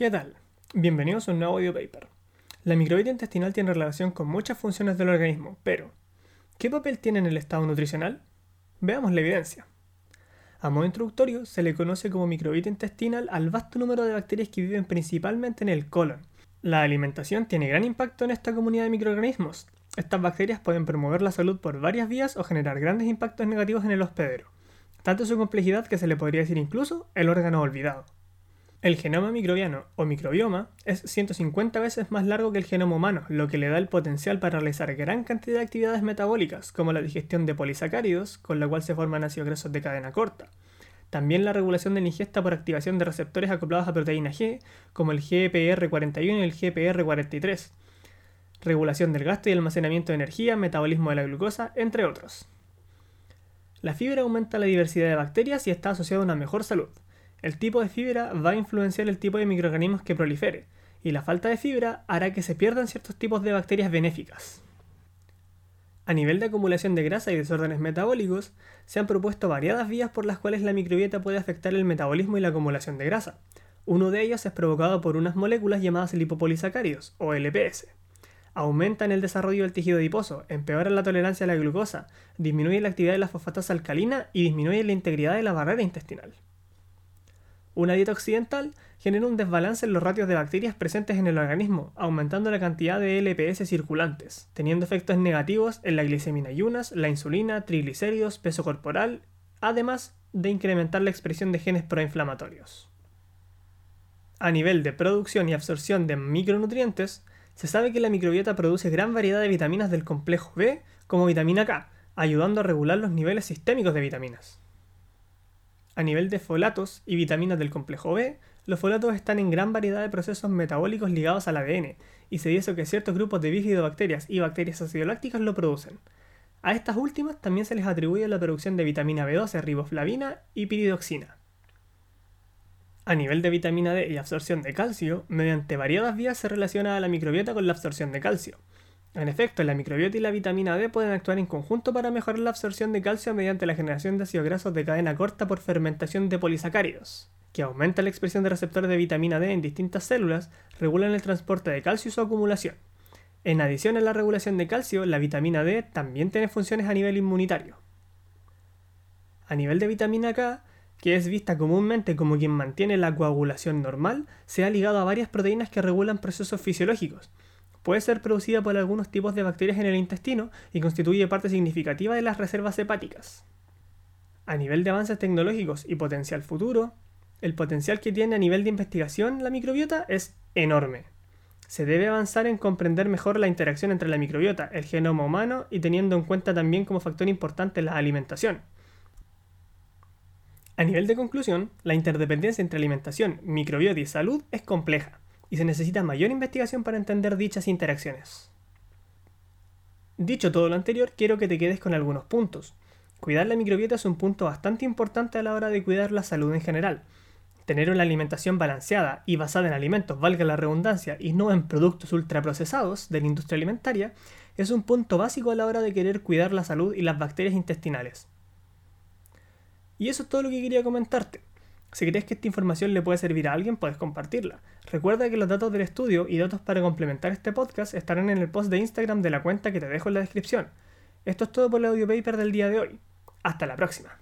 ¿Qué tal? Bienvenidos a un nuevo audio paper. La microbiota intestinal tiene relación con muchas funciones del organismo, pero ¿qué papel tiene en el estado nutricional? Veamos la evidencia. A modo introductorio, se le conoce como microbiota intestinal al vasto número de bacterias que viven principalmente en el colon. La alimentación tiene gran impacto en esta comunidad de microorganismos. Estas bacterias pueden promover la salud por varias vías o generar grandes impactos negativos en el hospedero. Tanto su complejidad que se le podría decir incluso el órgano olvidado. El genoma microbiano o microbioma es 150 veces más largo que el genoma humano, lo que le da el potencial para realizar gran cantidad de actividades metabólicas, como la digestión de polisacáridos, con la cual se forman ácidos grasos de cadena corta. También la regulación de la ingesta por activación de receptores acoplados a proteína G, como el GPR41 y el GPR43. Regulación del gasto y almacenamiento de energía, metabolismo de la glucosa, entre otros. La fibra aumenta la diversidad de bacterias y está asociada a una mejor salud. El tipo de fibra va a influenciar el tipo de microorganismos que prolifere, y la falta de fibra hará que se pierdan ciertos tipos de bacterias benéficas. A nivel de acumulación de grasa y desórdenes metabólicos, se han propuesto variadas vías por las cuales la microbiota puede afectar el metabolismo y la acumulación de grasa. Uno de ellos es provocado por unas moléculas llamadas lipopolisacáridos, o LPS. Aumentan el desarrollo del tejido adiposo, empeoran la tolerancia a la glucosa, disminuyen la actividad de la fosfatasa alcalina y disminuyen la integridad de la barrera intestinal. Una dieta occidental genera un desbalance en los ratios de bacterias presentes en el organismo, aumentando la cantidad de LPS circulantes, teniendo efectos negativos en la glicemina ayunas, la insulina, triglicéridos, peso corporal, además de incrementar la expresión de genes proinflamatorios. A nivel de producción y absorción de micronutrientes, se sabe que la microbiota produce gran variedad de vitaminas del complejo B como vitamina K, ayudando a regular los niveles sistémicos de vitaminas. A nivel de folatos y vitaminas del complejo B, los folatos están en gran variedad de procesos metabólicos ligados al ADN, y se dice que ciertos grupos de bifidobacterias y bacterias acidolácticas lo producen. A estas últimas también se les atribuye la producción de vitamina B12, riboflavina y piridoxina. A nivel de vitamina D y absorción de calcio, mediante variadas vías se relaciona a la microbiota con la absorción de calcio. En efecto, la microbiota y la vitamina D pueden actuar en conjunto para mejorar la absorción de calcio mediante la generación de ácidos grasos de cadena corta por fermentación de polisacáridos, que aumenta la expresión de receptores de vitamina D en distintas células, regulan el transporte de calcio y su acumulación. En adición a la regulación de calcio, la vitamina D también tiene funciones a nivel inmunitario. A nivel de vitamina K, que es vista comúnmente como quien mantiene la coagulación normal, se ha ligado a varias proteínas que regulan procesos fisiológicos, puede ser producida por algunos tipos de bacterias en el intestino y constituye parte significativa de las reservas hepáticas. A nivel de avances tecnológicos y potencial futuro, el potencial que tiene a nivel de investigación la microbiota es enorme. Se debe avanzar en comprender mejor la interacción entre la microbiota, el genoma humano y teniendo en cuenta también como factor importante la alimentación. A nivel de conclusión, la interdependencia entre alimentación, microbiota y salud es compleja y se necesita mayor investigación para entender dichas interacciones. Dicho todo lo anterior, quiero que te quedes con algunos puntos. Cuidar la microbiota es un punto bastante importante a la hora de cuidar la salud en general. Tener una alimentación balanceada y basada en alimentos, valga la redundancia, y no en productos ultraprocesados de la industria alimentaria, es un punto básico a la hora de querer cuidar la salud y las bacterias intestinales. Y eso es todo lo que quería comentarte. Si crees que esta información le puede servir a alguien, puedes compartirla. Recuerda que los datos del estudio y datos para complementar este podcast estarán en el post de Instagram de la cuenta que te dejo en la descripción. Esto es todo por el audio paper del día de hoy. Hasta la próxima.